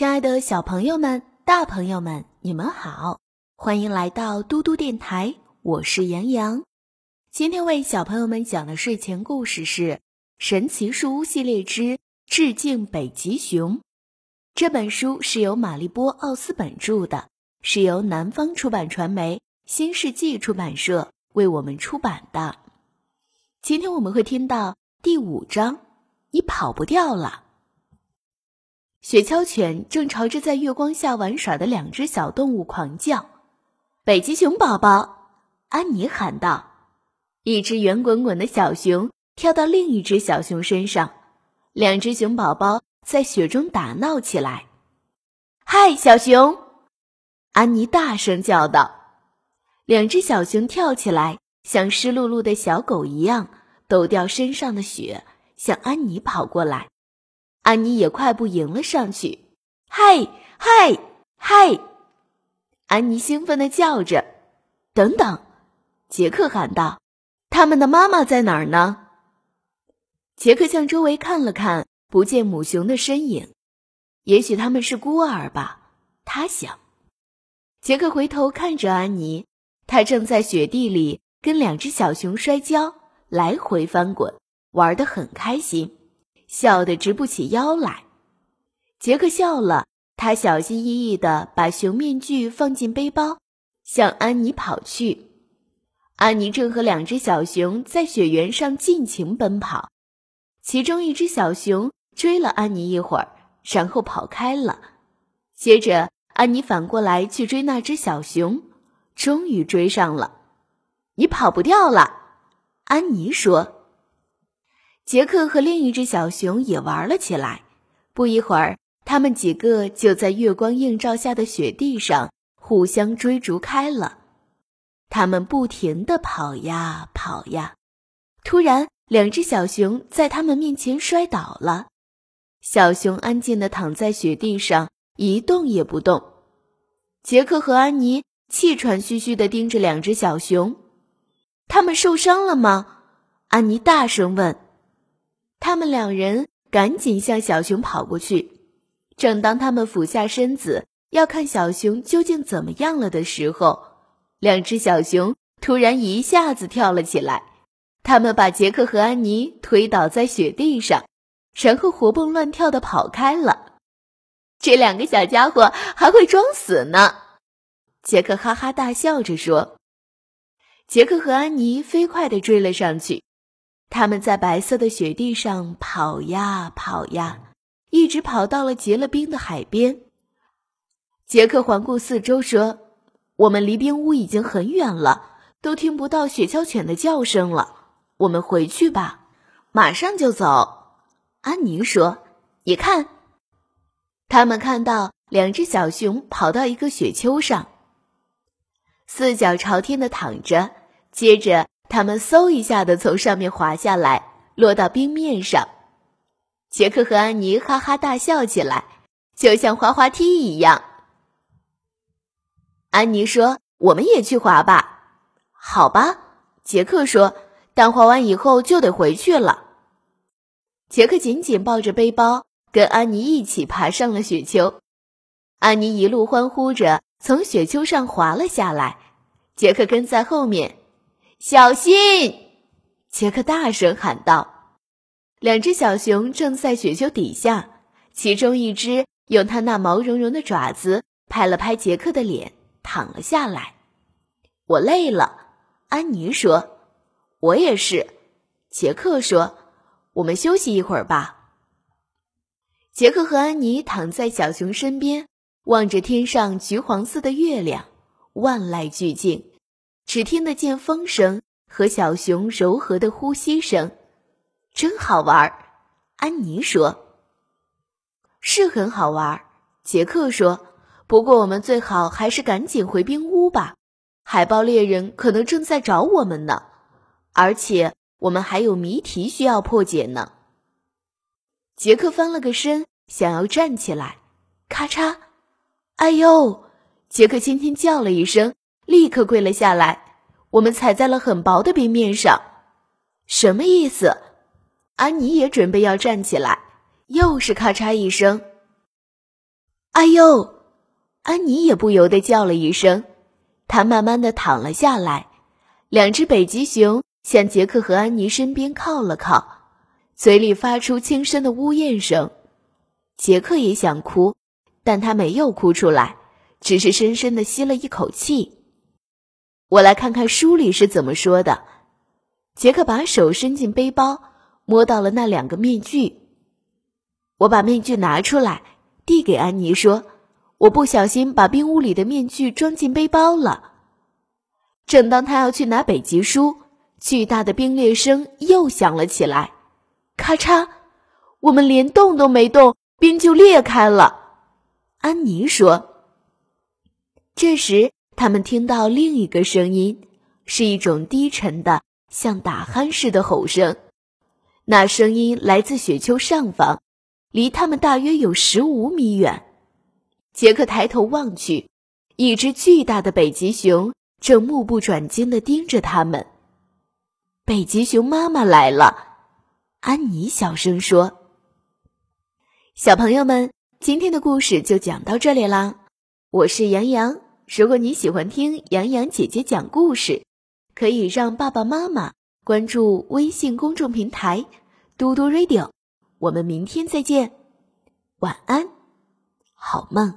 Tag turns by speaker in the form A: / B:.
A: 亲爱的小朋友们、大朋友们，你们好，欢迎来到嘟嘟电台，我是杨洋。今天为小朋友们讲的睡前故事是《神奇树屋系列之致敬北极熊》。这本书是由玛丽波·奥斯本著的，是由南方出版传媒新世纪出版社为我们出版的。今天我们会听到第五章：你跑不掉了。雪橇犬正朝着在月光下玩耍的两只小动物狂叫。北极熊宝宝，安妮喊道。一只圆滚滚的小熊跳到另一只小熊身上，两只熊宝宝在雪中打闹起来。嗨，小熊！安妮大声叫道。两只小熊跳起来，像湿漉漉的小狗一样抖掉身上的雪，向安妮跑过来。安妮也快步迎了上去，“嗨，嗨，嗨！”安妮兴奋地叫着。“等等！”杰克喊道，“他们的妈妈在哪儿呢？”杰克向周围看了看，不见母熊的身影。也许他们是孤儿吧，他想。杰克回头看着安妮，她正在雪地里跟两只小熊摔跤，来回翻滚，玩得很开心。笑得直不起腰来，杰克笑了。他小心翼翼地把熊面具放进背包，向安妮跑去。安妮正和两只小熊在雪原上尽情奔跑，其中一只小熊追了安妮一会儿，然后跑开了。接着，安妮反过来去追那只小熊，终于追上了。你跑不掉了，安妮说。杰克和另一只小熊也玩了起来。不一会儿，他们几个就在月光映照下的雪地上互相追逐开了。他们不停地跑呀跑呀。突然，两只小熊在他们面前摔倒了。小熊安静地躺在雪地上，一动也不动。杰克和安妮气喘吁吁地盯着两只小熊。他们受伤了吗？安妮大声问。他们两人赶紧向小熊跑过去。正当他们俯下身子要看小熊究竟怎么样了的时候，两只小熊突然一下子跳了起来。他们把杰克和安妮推倒在雪地上，然后活蹦乱跳的跑开了。这两个小家伙还会装死呢！杰克哈哈大笑着说。杰克和安妮飞快地追了上去。他们在白色的雪地上跑呀跑呀，一直跑到了结了冰的海边。杰克环顾四周说：“我们离冰屋已经很远了，都听不到雪橇犬的叫声了。我们回去吧，马上就走。”安妮说：“你看。”他们看到两只小熊跑到一个雪丘上，四脚朝天的躺着，接着。他们嗖一下的从上面滑下来，落到冰面上。杰克和安妮哈哈大笑起来，就像滑滑梯一样。安妮说：“我们也去滑吧。”“好吧。”杰克说，“但滑完以后就得回去了。”杰克紧紧抱着背包，跟安妮一起爬上了雪丘。安妮一路欢呼着从雪丘上滑了下来，杰克跟在后面。小心！杰克大声喊道。两只小熊正在雪丘底下，其中一只用它那毛茸茸的爪子拍了拍杰克的脸，躺了下来。我累了，安妮说。我也是，杰克说。我们休息一会儿吧。杰克和安妮躺在小熊身边，望着天上橘黄色的月亮，万籁俱静。只听得见风声和小熊柔和的呼吸声，真好玩。安妮说：“是很好玩。”杰克说：“不过我们最好还是赶紧回冰屋吧，海豹猎人可能正在找我们呢，而且我们还有谜题需要破解呢。”杰克翻了个身，想要站起来，咔嚓！哎呦！杰克轻轻叫了一声。立刻跪了下来。我们踩在了很薄的冰面上，什么意思？安妮也准备要站起来，又是咔嚓一声。哎呦！安妮也不由得叫了一声，她慢慢的躺了下来。两只北极熊向杰克和安妮身边靠了靠，嘴里发出轻声的呜咽声。杰克也想哭，但他没有哭出来，只是深深的吸了一口气。我来看看书里是怎么说的。杰克把手伸进背包，摸到了那两个面具。我把面具拿出来，递给安妮说。我不小心把冰屋里的面具装进背包了。正当他要去拿北极书，巨大的冰裂声又响了起来，咔嚓！我们连动都没动，冰就裂开了。安妮说。这时，他们听到另一个声音，是一种低沉的、像打鼾似的吼声。那声音来自雪丘上方，离他们大约有十五米远。杰克抬头望去，一只巨大的北极熊正目不转睛地盯着他们。北极熊妈妈来了，安妮小声说：“小朋友们，今天的故事就讲到这里啦。我是杨洋，如果你喜欢听杨洋姐姐讲故事，可以让爸爸妈妈关注微信公众平台‘嘟嘟 radio’。我们明天再见，晚安。”好梦。